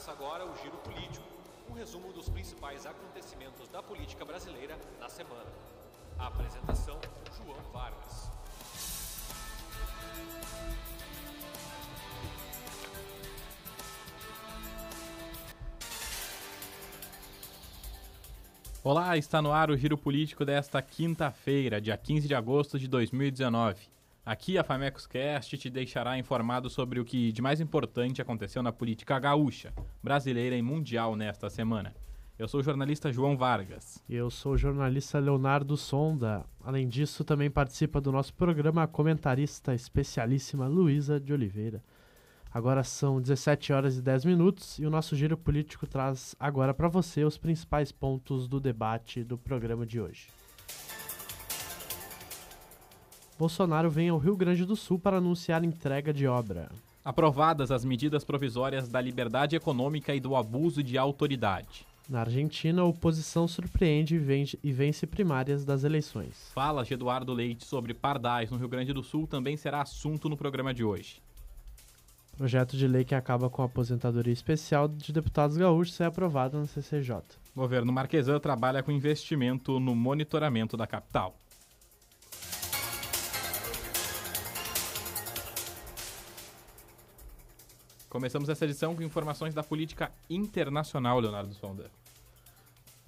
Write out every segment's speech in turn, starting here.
Começa agora o Giro Político, um resumo dos principais acontecimentos da política brasileira na semana. A apresentação, João Vargas. Olá, está no ar o Giro Político desta quinta-feira, dia 15 de agosto de 2019. Aqui a Famecos Cast te deixará informado sobre o que de mais importante aconteceu na política gaúcha, brasileira e mundial nesta semana. Eu sou o jornalista João Vargas. E eu sou o jornalista Leonardo Sonda. Além disso, também participa do nosso programa a comentarista especialíssima Luísa de Oliveira. Agora são 17 horas e 10 minutos e o nosso giro político traz agora para você os principais pontos do debate do programa de hoje. Bolsonaro vem ao Rio Grande do Sul para anunciar entrega de obra. Aprovadas as medidas provisórias da liberdade econômica e do abuso de autoridade. Na Argentina, a oposição surpreende e vence primárias das eleições. Fala de Eduardo Leite sobre pardais no Rio Grande do Sul também será assunto no programa de hoje. Projeto de lei que acaba com a aposentadoria especial de deputados gaúchos é aprovado no CCJ. O governo Marquesan trabalha com investimento no monitoramento da capital. Começamos essa edição com informações da política internacional, Leonardo Sonda.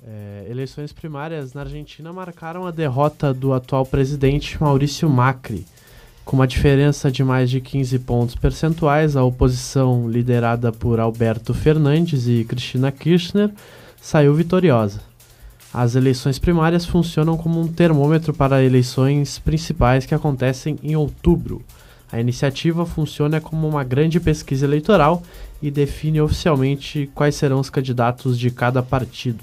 É, eleições primárias na Argentina marcaram a derrota do atual presidente Maurício Macri. Com uma diferença de mais de 15 pontos percentuais, a oposição, liderada por Alberto Fernandes e Cristina Kirchner, saiu vitoriosa. As eleições primárias funcionam como um termômetro para eleições principais que acontecem em outubro. A iniciativa funciona como uma grande pesquisa eleitoral e define oficialmente quais serão os candidatos de cada partido.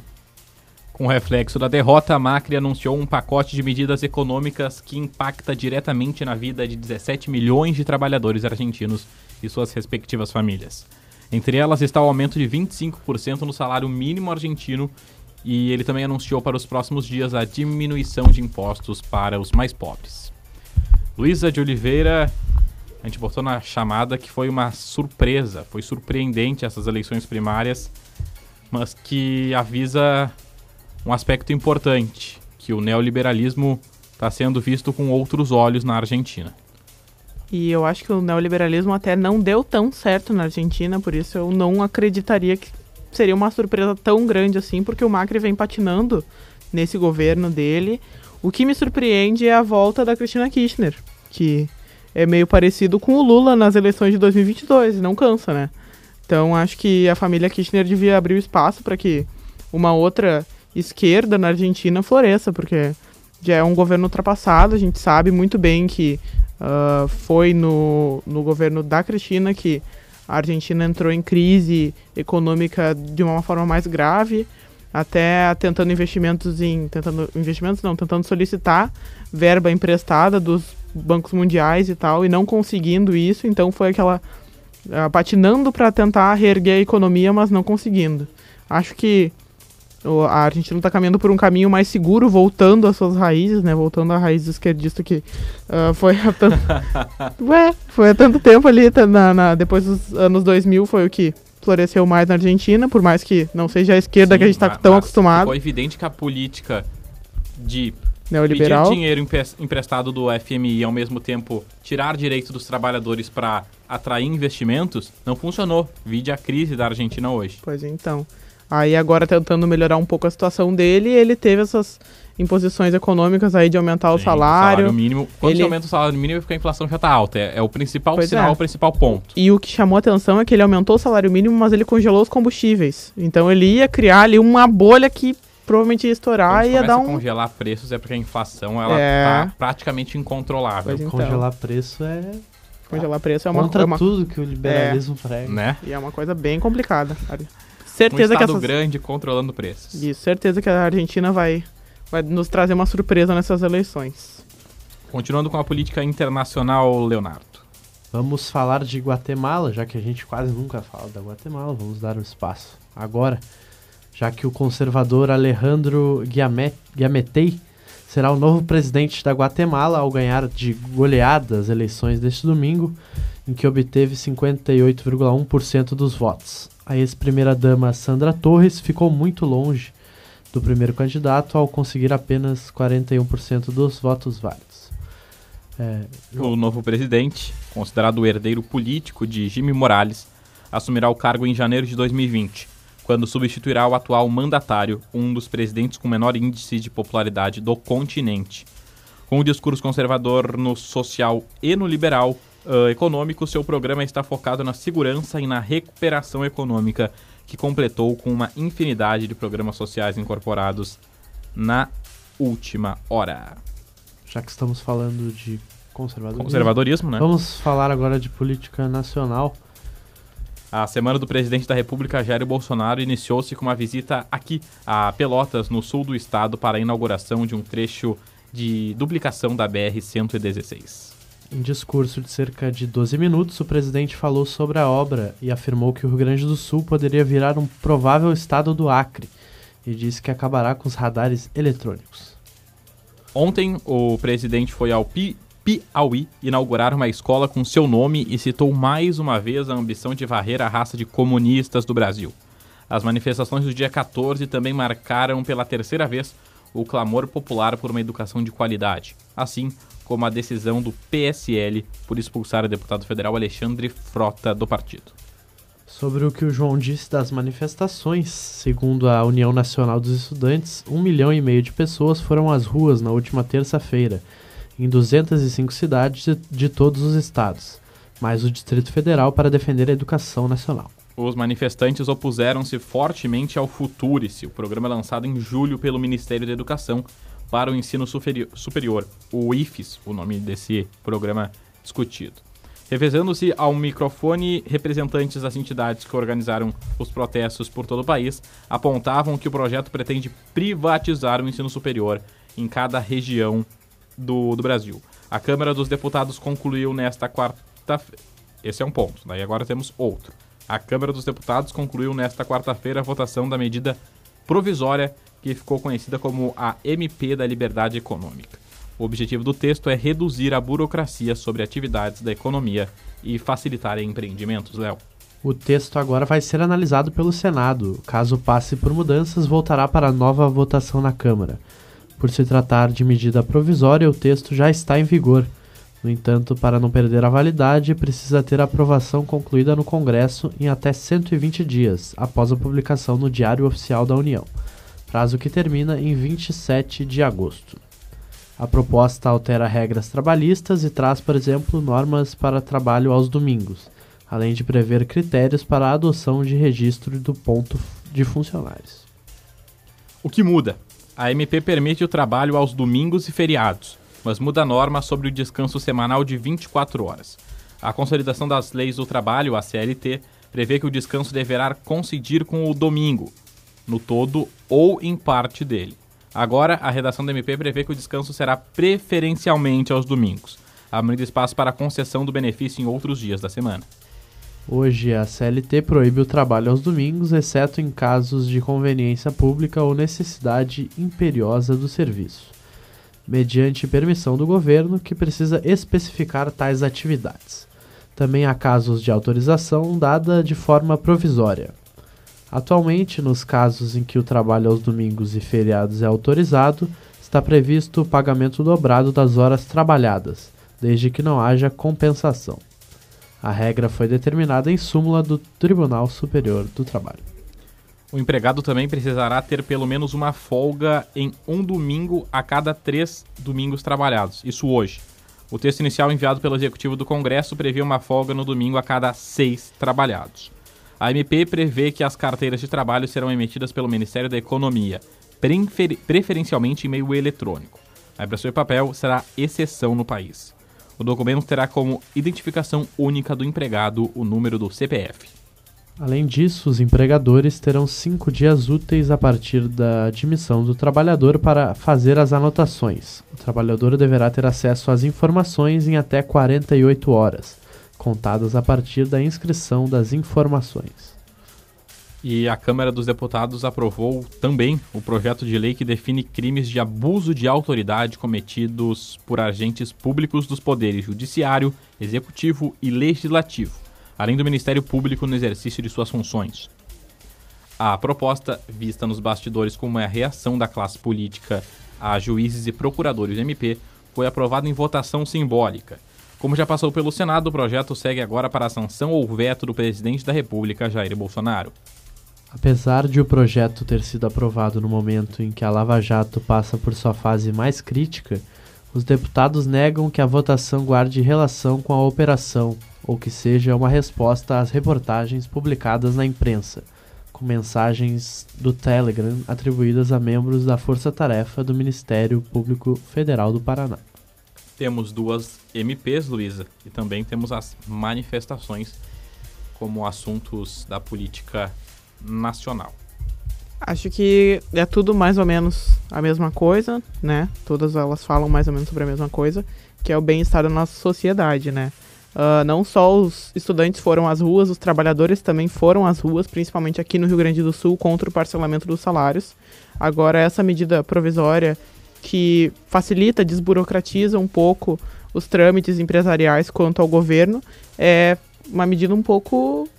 Com reflexo da derrota, a Macri anunciou um pacote de medidas econômicas que impacta diretamente na vida de 17 milhões de trabalhadores argentinos e suas respectivas famílias. Entre elas está o aumento de 25% no salário mínimo argentino e ele também anunciou para os próximos dias a diminuição de impostos para os mais pobres. Luísa de Oliveira a gente botou na chamada que foi uma surpresa, foi surpreendente essas eleições primárias, mas que avisa um aspecto importante, que o neoliberalismo está sendo visto com outros olhos na Argentina. E eu acho que o neoliberalismo até não deu tão certo na Argentina, por isso eu não acreditaria que seria uma surpresa tão grande assim, porque o Macri vem patinando nesse governo dele. O que me surpreende é a volta da Cristina Kirchner, que é meio parecido com o Lula nas eleições de 2022, e não cansa, né? Então acho que a família Kirchner devia abrir espaço para que uma outra esquerda na Argentina floresça, porque já é um governo ultrapassado, a gente sabe muito bem que uh, foi no, no governo da Cristina que a Argentina entrou em crise econômica de uma forma mais grave, até tentando investimentos em. Tentando. Investimentos não, tentando solicitar verba emprestada dos bancos mundiais e tal, e não conseguindo isso, então foi aquela. Uh, patinando para tentar reerguer a economia, mas não conseguindo. Acho que a Argentina está caminhando por um caminho mais seguro, voltando às suas raízes, né? Voltando à raiz esquerdista que uh, foi há tanto... Ué, foi há tanto tempo ali, tá na, na, depois dos anos 2000 foi o que floresceu mais na Argentina, por mais que não seja a esquerda Sim, que a gente está tão acostumado. Foi evidente que a política de Neoliberal. pedir dinheiro emprestado do FMI e ao mesmo tempo tirar direitos dos trabalhadores para atrair investimentos não funcionou. Vide a crise da Argentina hoje. Pois então. Aí agora tentando melhorar um pouco a situação dele, ele teve essas imposições econômicas aí de aumentar Sim, o salário. salário mínimo. Quando ele... aumenta o salário mínimo, é porque a inflação já está alta. É, é, o principal pois sinal, é. o principal ponto. E o que chamou a atenção é que ele aumentou o salário mínimo, mas ele congelou os combustíveis. Então ele ia criar ali uma bolha que provavelmente ia estourar e ia dar um. congelar preços é porque a inflação ela é... tá praticamente incontrolável. Então. Congelar preço é Congelar preço é uma contra é uma... tudo que o liberalismo é. prega. Né? E é uma coisa bem complicada. Certeza um que essas... grande controlando preços. Isso, certeza que a Argentina vai vai nos trazer uma surpresa nessas eleições. Continuando com a política internacional, Leonardo. Vamos falar de Guatemala, já que a gente quase nunca fala da Guatemala, vamos dar um espaço agora, já que o conservador Alejandro Giametei será o novo presidente da Guatemala ao ganhar de goleada as eleições deste domingo em que obteve 58,1% dos votos. A ex-primeira-dama Sandra Torres ficou muito longe do primeiro candidato ao conseguir apenas 41% dos votos válidos. É, o novo presidente, considerado o herdeiro político de Jimmy Morales, assumirá o cargo em janeiro de 2020, quando substituirá o atual mandatário, um dos presidentes com menor índice de popularidade do continente. Com o discurso conservador no social e no liberal uh, econômico, seu programa está focado na segurança e na recuperação econômica que completou com uma infinidade de programas sociais incorporados na última hora. Já que estamos falando de conservadorismo, conservadorismo né? vamos falar agora de política nacional. A semana do presidente da República, Jair Bolsonaro, iniciou-se com uma visita aqui a Pelotas, no sul do estado, para a inauguração de um trecho de duplicação da BR-116. Em discurso de cerca de 12 minutos, o presidente falou sobre a obra e afirmou que o Rio Grande do Sul poderia virar um provável estado do Acre e disse que acabará com os radares eletrônicos. Ontem, o presidente foi ao Pi Piauí inaugurar uma escola com seu nome e citou mais uma vez a ambição de varrer a raça de comunistas do Brasil. As manifestações do dia 14 também marcaram pela terceira vez o clamor popular por uma educação de qualidade. Assim, como a decisão do PSL por expulsar o deputado federal Alexandre Frota do partido. Sobre o que o João disse das manifestações, segundo a União Nacional dos Estudantes, um milhão e meio de pessoas foram às ruas na última terça-feira, em 205 cidades de, todos os estados, mais o Distrito Federal para defender a educação nacional. Os manifestantes opuseram-se fortemente ao Futurice, o programa lançado em julho pelo Ministério da Educação, para o ensino superior, o IFES, o nome desse programa discutido. Revezando-se ao microfone, representantes das entidades que organizaram os protestos por todo o país apontavam que o projeto pretende privatizar o ensino superior em cada região do, do Brasil. A Câmara dos Deputados concluiu nesta quarta Esse é um ponto, daí agora temos outro. A Câmara dos Deputados concluiu nesta quarta-feira a votação da medida provisória que ficou conhecida como a MP da Liberdade Econômica. O objetivo do texto é reduzir a burocracia sobre atividades da economia e facilitar empreendimentos, Léo. O texto agora vai ser analisado pelo Senado. Caso passe por mudanças, voltará para nova votação na Câmara. Por se tratar de medida provisória, o texto já está em vigor. No entanto, para não perder a validade, precisa ter a aprovação concluída no Congresso em até 120 dias após a publicação no Diário Oficial da União prazo que termina em 27 de agosto. A proposta altera regras trabalhistas e traz, por exemplo, normas para trabalho aos domingos, além de prever critérios para a adoção de registro do ponto de funcionários. O que muda? A MP permite o trabalho aos domingos e feriados, mas muda a norma sobre o descanso semanal de 24 horas. A Consolidação das Leis do Trabalho, a CLT, prevê que o descanso deverá coincidir com o domingo, no todo ou em parte dele. Agora, a redação do MP prevê que o descanso será preferencialmente aos domingos, abrindo espaço para a concessão do benefício em outros dias da semana. Hoje, a CLT proíbe o trabalho aos domingos, exceto em casos de conveniência pública ou necessidade imperiosa do serviço, mediante permissão do governo, que precisa especificar tais atividades. Também há casos de autorização dada de forma provisória. Atualmente, nos casos em que o trabalho aos domingos e feriados é autorizado, está previsto o pagamento dobrado das horas trabalhadas, desde que não haja compensação. A regra foi determinada em súmula do Tribunal Superior do Trabalho. O empregado também precisará ter pelo menos uma folga em um domingo a cada três domingos trabalhados, isso hoje. O texto inicial enviado pelo Executivo do Congresso previa uma folga no domingo a cada seis trabalhados. A MP prevê que as carteiras de trabalho serão emitidas pelo Ministério da Economia, prefer preferencialmente em meio eletrônico. A impressão de papel será exceção no país. O documento terá como identificação única do empregado o número do CPF. Além disso, os empregadores terão cinco dias úteis a partir da admissão do trabalhador para fazer as anotações. O trabalhador deverá ter acesso às informações em até 48 horas contadas a partir da inscrição das informações. E a Câmara dos Deputados aprovou também o projeto de lei que define crimes de abuso de autoridade cometidos por agentes públicos dos poderes judiciário, executivo e legislativo, além do Ministério Público no exercício de suas funções. A proposta, vista nos bastidores como a reação da classe política a juízes e procuradores do MP, foi aprovada em votação simbólica. Como já passou pelo Senado, o projeto segue agora para a sanção ou veto do presidente da República, Jair Bolsonaro. Apesar de o projeto ter sido aprovado no momento em que a Lava Jato passa por sua fase mais crítica, os deputados negam que a votação guarde relação com a operação ou que seja uma resposta às reportagens publicadas na imprensa, com mensagens do Telegram atribuídas a membros da Força Tarefa do Ministério Público Federal do Paraná. Temos duas MPs, Luísa, e também temos as manifestações como assuntos da política nacional. Acho que é tudo mais ou menos a mesma coisa, né? Todas elas falam mais ou menos sobre a mesma coisa, que é o bem-estar da nossa sociedade, né? Uh, não só os estudantes foram às ruas, os trabalhadores também foram às ruas, principalmente aqui no Rio Grande do Sul, contra o parcelamento dos salários. Agora, essa medida provisória que facilita, desburocratiza um pouco os trâmites empresariais quanto ao governo é uma medida um pouco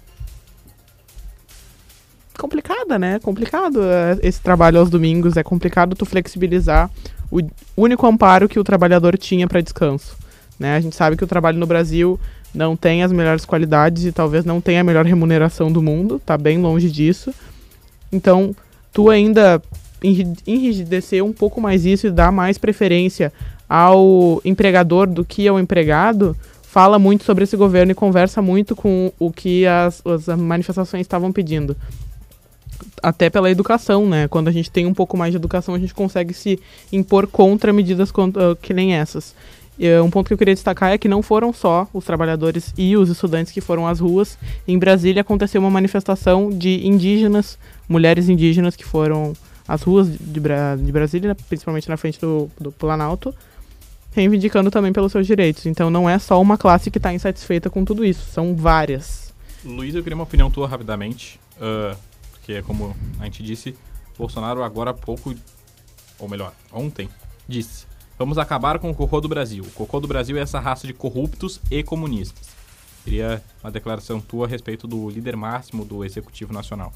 complicada, né? Complicado é, esse trabalho aos domingos, é complicado tu flexibilizar o único amparo que o trabalhador tinha para descanso. Né? A gente sabe que o trabalho no Brasil não tem as melhores qualidades e talvez não tenha a melhor remuneração do mundo, tá bem longe disso. Então, tu ainda enrijecer um pouco mais isso e dar mais preferência ao empregador do que ao empregado, fala muito sobre esse governo e conversa muito com o que as, as manifestações estavam pedindo até pela educação, né? Quando a gente tem um pouco mais de educação, a gente consegue se impor contra medidas que nem essas. E, uh, um ponto que eu queria destacar é que não foram só os trabalhadores e os estudantes que foram às ruas. Em Brasília aconteceu uma manifestação de indígenas, mulheres indígenas que foram às ruas de, Bra de Brasília, principalmente na frente do, do Planalto, reivindicando também pelos seus direitos. Então não é só uma classe que está insatisfeita com tudo isso, são várias. Luiz, eu queria uma opinião tua rapidamente. Uh, porque, como a gente disse, Bolsonaro agora há pouco, ou melhor, ontem, disse: Vamos acabar com o cocô do Brasil. O cocô do Brasil é essa raça de corruptos e comunistas. Queria uma declaração tua a respeito do líder máximo do Executivo Nacional.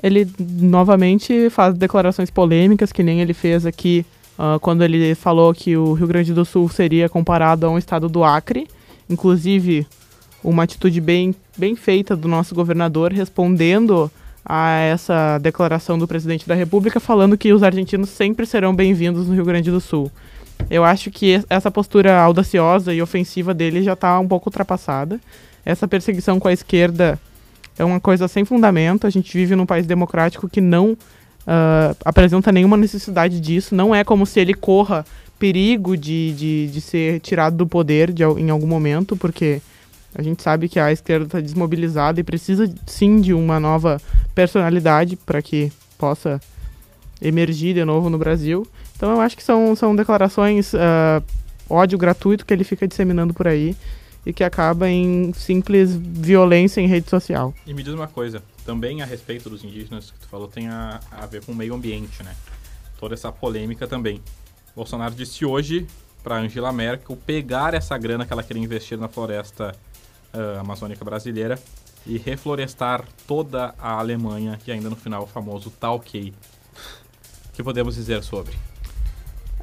Ele novamente faz declarações polêmicas, que nem ele fez aqui uh, quando ele falou que o Rio Grande do Sul seria comparado a um estado do Acre. Inclusive, uma atitude bem, bem feita do nosso governador respondendo a essa declaração do presidente da República, falando que os argentinos sempre serão bem-vindos no Rio Grande do Sul. Eu acho que essa postura audaciosa e ofensiva dele já está um pouco ultrapassada. Essa perseguição com a esquerda é uma coisa sem fundamento. A gente vive num país democrático que não uh, apresenta nenhuma necessidade disso. Não é como se ele corra perigo de, de, de ser tirado do poder de, em algum momento, porque a gente sabe que a esquerda está desmobilizada e precisa sim de uma nova personalidade para que possa emergir de novo no Brasil. Então eu acho que são, são declarações uh, ódio gratuito que ele fica disseminando por aí e que acaba em simples violência em rede social. E me diz uma coisa, também a respeito dos indígenas que tu falou tem a, a ver com o meio ambiente, né? Toda essa polêmica também. Bolsonaro disse hoje para Angela Merkel pegar essa grana que ela queria investir na floresta uh, amazônica brasileira e reflorestar toda a Alemanha e ainda no final o famoso Talkei. O que podemos dizer sobre?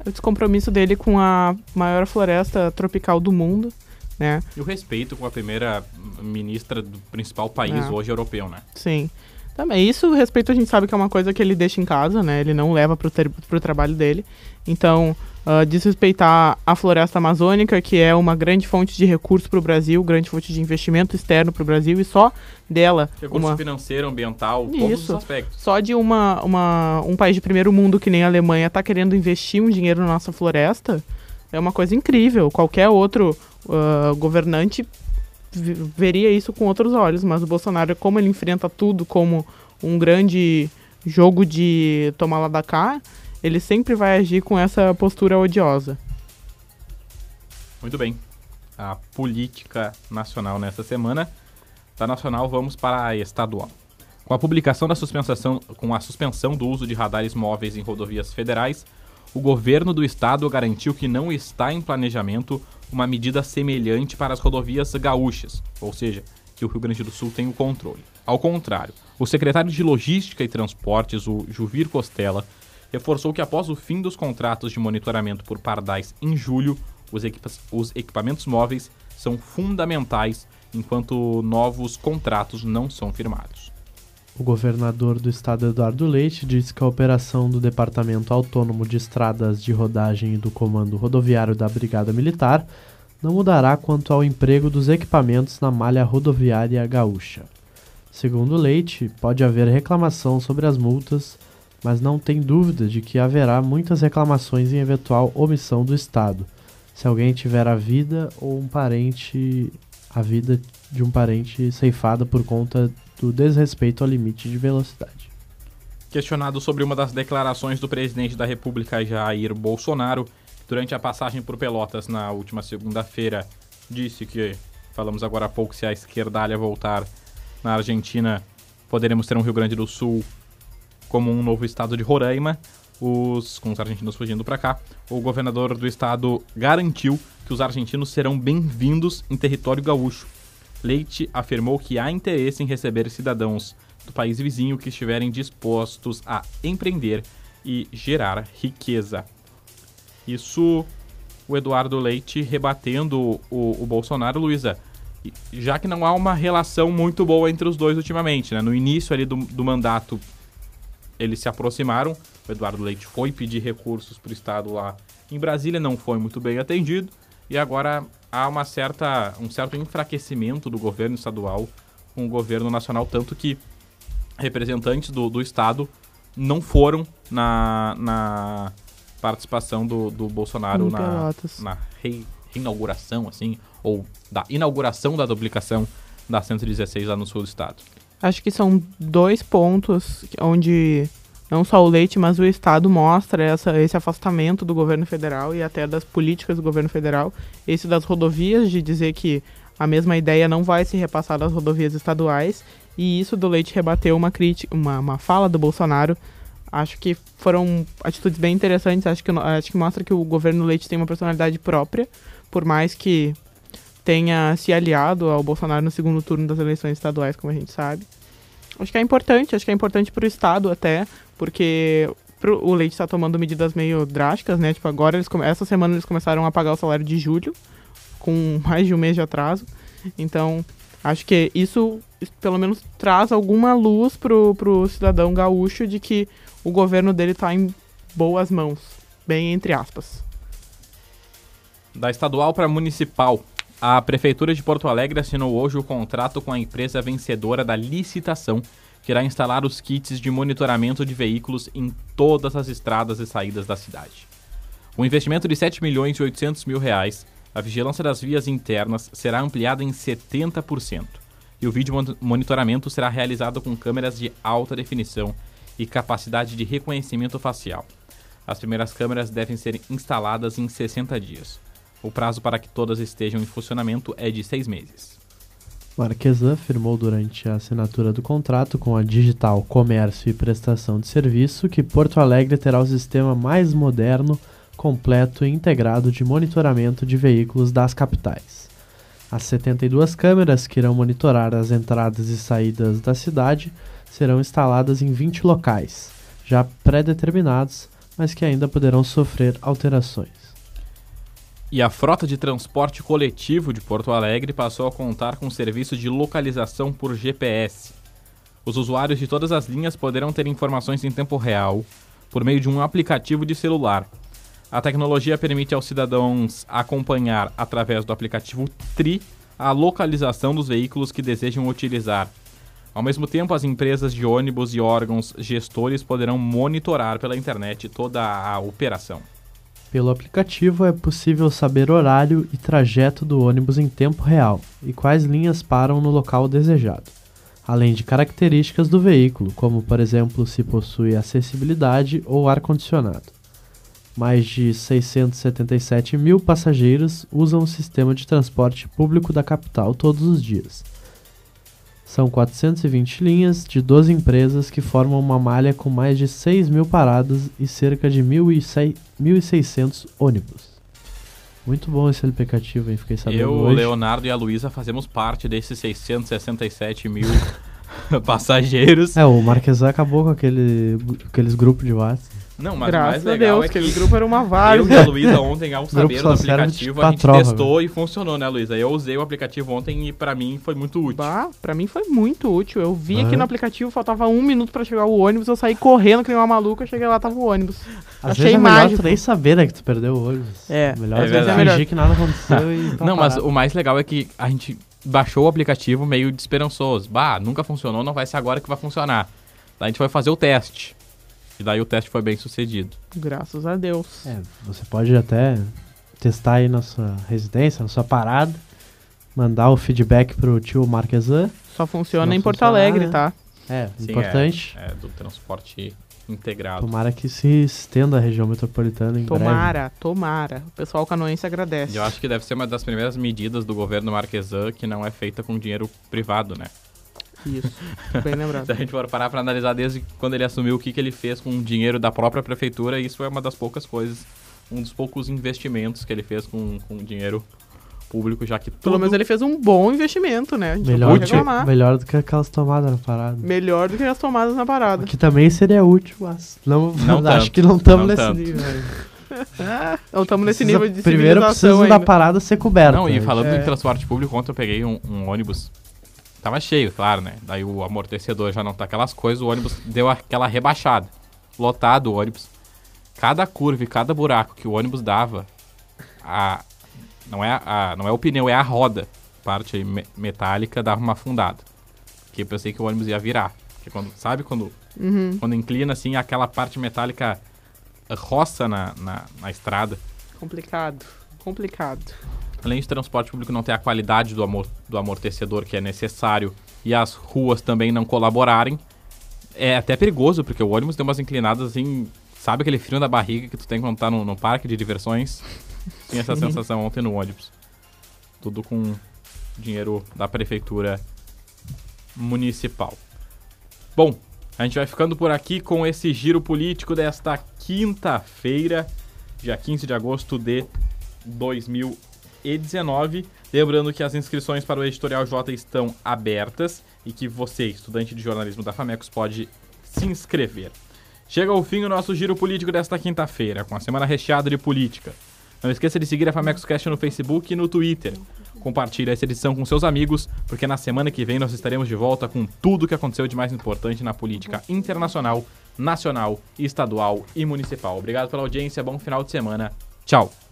O descompromisso dele com a maior floresta tropical do mundo, né? E o respeito com a primeira ministra do principal país é. hoje europeu, né? Sim. Também, isso, o respeito a gente sabe que é uma coisa que ele deixa em casa, né? Ele não leva pro, pro trabalho dele. Então, uh, desrespeitar a floresta amazônica, que é uma grande fonte de recurso para o Brasil, grande fonte de investimento externo para o Brasil, e só dela. Recurso uma... financeiro, ambiental, Isso. todos os aspectos. Só de uma, uma, um país de primeiro mundo que nem a Alemanha está querendo investir um dinheiro na nossa floresta, é uma coisa incrível. Qualquer outro uh, governante veria isso com outros olhos, mas o Bolsonaro, como ele enfrenta tudo como um grande jogo de tomar lá da cá, ele sempre vai agir com essa postura odiosa. Muito bem. A política nacional nessa semana. Da nacional, vamos para a estadual. Com a publicação da suspensão, com a suspensão do uso de radares móveis em rodovias federais, o governo do estado garantiu que não está em planejamento uma medida semelhante para as rodovias gaúchas, ou seja, que o Rio Grande do Sul tem o controle. Ao contrário, o secretário de Logística e Transportes, o Juvir Costela, reforçou que após o fim dos contratos de monitoramento por pardais em julho, os, equipa os equipamentos móveis são fundamentais enquanto novos contratos não são firmados. O governador do estado, Eduardo Leite, disse que a operação do Departamento Autônomo de Estradas de Rodagem e do Comando Rodoviário da Brigada Militar não mudará quanto ao emprego dos equipamentos na malha rodoviária gaúcha. Segundo Leite, pode haver reclamação sobre as multas, mas não tem dúvida de que haverá muitas reclamações em eventual omissão do Estado, se alguém tiver a vida ou um parente a vida de um parente ceifada por conta do desrespeito ao limite de velocidade. Questionado sobre uma das declarações do presidente da República Jair Bolsonaro durante a passagem por Pelotas na última segunda-feira, disse que falamos agora há pouco se a esquerdalha voltar na Argentina, poderemos ter um Rio Grande do Sul como um novo estado de Roraima. Os, com os argentinos fugindo para cá, o governador do estado garantiu que os argentinos serão bem-vindos em território gaúcho. Leite afirmou que há interesse em receber cidadãos do país vizinho que estiverem dispostos a empreender e gerar riqueza. Isso o Eduardo Leite rebatendo o, o Bolsonaro, Luísa já que não há uma relação muito boa entre os dois ultimamente, né? No início ali do, do mandato, eles se aproximaram. O Eduardo Leite foi pedir recursos para o Estado lá em Brasília, não foi muito bem atendido. E agora há uma certa, um certo enfraquecimento do governo estadual com o governo nacional, tanto que representantes do, do Estado não foram na, na participação do, do Bolsonaro na, na rei reinauguração, assim, ou da inauguração da duplicação da 116 lá no sul do estado? Acho que são dois pontos onde não só o leite, mas o Estado mostra essa, esse afastamento do governo federal e até das políticas do governo federal. Esse das rodovias, de dizer que a mesma ideia não vai se repassar das rodovias estaduais. E isso do leite rebateu uma crítica, uma, uma fala do Bolsonaro. Acho que foram atitudes bem interessantes. Acho que, acho que mostra que o governo Leite tem uma personalidade própria por mais que tenha se aliado ao Bolsonaro no segundo turno das eleições estaduais, como a gente sabe. Acho que é importante, acho que é importante para o Estado até, porque pro, o Leite está tomando medidas meio drásticas, né? Tipo, agora, eles, essa semana eles começaram a pagar o salário de julho, com mais de um mês de atraso. Então, acho que isso, pelo menos, traz alguma luz pro, pro cidadão gaúcho de que o governo dele está em boas mãos, bem entre aspas. Da estadual para municipal, a Prefeitura de Porto Alegre assinou hoje o contrato com a empresa vencedora da licitação que irá instalar os kits de monitoramento de veículos em todas as estradas e saídas da cidade. O investimento de 7 milhões e 800 mil reais, a vigilância das vias internas será ampliada em 70% e o vídeo monitoramento será realizado com câmeras de alta definição e capacidade de reconhecimento facial. As primeiras câmeras devem ser instaladas em 60 dias. O prazo para que todas estejam em funcionamento é de seis meses. Marquesan afirmou durante a assinatura do contrato com a Digital Comércio e Prestação de Serviço que Porto Alegre terá o sistema mais moderno, completo e integrado de monitoramento de veículos das capitais. As 72 câmeras que irão monitorar as entradas e saídas da cidade serão instaladas em 20 locais, já pré-determinados, mas que ainda poderão sofrer alterações. E a frota de transporte coletivo de Porto Alegre passou a contar com serviço de localização por GPS. Os usuários de todas as linhas poderão ter informações em tempo real por meio de um aplicativo de celular. A tecnologia permite aos cidadãos acompanhar, através do aplicativo TRI, a localização dos veículos que desejam utilizar. Ao mesmo tempo, as empresas de ônibus e órgãos gestores poderão monitorar pela internet toda a operação. Pelo aplicativo é possível saber horário e trajeto do ônibus em tempo real e quais linhas param no local desejado, além de características do veículo, como por exemplo se possui acessibilidade ou ar-condicionado. Mais de 677 mil passageiros usam o sistema de transporte público da capital todos os dias. São 420 linhas de 12 empresas que formam uma malha com mais de 6 mil paradas e cerca de 1.600 ônibus. Muito bom esse aplicativo, hein? Fiquei sabendo Eu, o hoje. Leonardo e a Luísa fazemos parte desses 667 mil passageiros. É, o Marquesan acabou com aquele, aqueles grupos de WhatsApp. Não, mas o Graças mais a legal Deus, é que aquele grupo era uma várzea. eu e a Luísa ontem, ao saber do aplicativo, a gente patrova, testou e funcionou, né, Luísa? Eu usei o aplicativo ontem e pra mim foi muito útil. Bah, pra mim foi muito útil. Eu vi aqui Aham. no aplicativo, faltava um minuto pra chegar o ônibus, eu saí correndo que nem uma maluca, cheguei lá, tava o ônibus. Às Achei vezes é melhor mágico. tu nem saber, né, que tu perdeu o ônibus. É, melhor é verdade. fingir É melhor. que nada aconteceu e tá Não, mas o mais legal é que a gente baixou o aplicativo meio desesperançoso. Bah, nunca funcionou, não vai ser agora que vai funcionar. A gente foi fazer o teste. E daí o teste foi bem sucedido. Graças a Deus. É, você pode até testar aí na sua residência, na sua parada, mandar o feedback pro tio Marquesan. Só funciona Não em Porto funcionar, Alegre, né? tá? É, Sim, importante. É, é do transporte integrado. Tomara que se estenda a região metropolitana em breve. Tomara, tomara. O pessoal canoense agradece. E eu acho que deve ser uma das primeiras medidas do governo Marquesan que não é feita com dinheiro privado, né? Isso, bem Se lembrado. a gente for parar pra analisar desde quando ele assumiu o que, que ele fez com o dinheiro da própria prefeitura, isso é uma das poucas coisas, um dos poucos investimentos que ele fez com, com dinheiro público, já que tudo... Pelo menos ele fez um bom investimento, né? A gente não Melhor, pode do que, reclamar. melhor do que aquelas tomadas na parada. Melhor do que as tomadas na parada. Que também seria útil, mas não, Não acho tanto, que não estamos nesse tanto. nível. Ah, não estamos nesse nível de Primeiro precisa da parada ser coberta. Não, e né? falando É. em transporte público, ontem eu peguei um, um ônibus. Tava cheio, claro, né? Daí o amortecedor já não tá aquelas coisas, o ônibus deu aquela rebaixada. Lotado o ônibus. Cada curva e cada buraco que o ônibus dava, a, não, é a, não é o pneu, é a roda, parte me- metálica, dava uma afundada. Que eu pensei que o ônibus ia virar. Porque quando, sabe quando, Uhum. quando inclina assim, aquela parte metálica roça na, na, na estrada. Complicado. Complicado. Além de transporte público não ter a qualidade do, amor, do amortecedor que é necessário e as ruas também não colaborarem, é até perigoso, porque o ônibus tem umas inclinadas assim, sabe aquele frio na barriga que tu tem quando tá no, no parque de diversões? Tinha essa sensação ontem no ônibus. Tudo com dinheiro da prefeitura municipal. Bom, a gente vai ficando por aqui com esse giro político desta quinta-feira, dia 15 de agosto de 2019. Lembrando que as inscrições para o Editorial J estão abertas e que você, estudante de jornalismo da Famecos, pode se inscrever. Chega ao fim o nosso giro político desta quinta-feira, com a semana recheada de política. Não esqueça de seguir a Famecos Cast no Facebook e no Twitter. Compartilhe essa edição com seus amigos, porque na semana que vem nós estaremos de volta com tudo o que aconteceu de mais importante na política internacional, nacional, estadual e municipal. Obrigado pela audiência, bom final de semana. Tchau!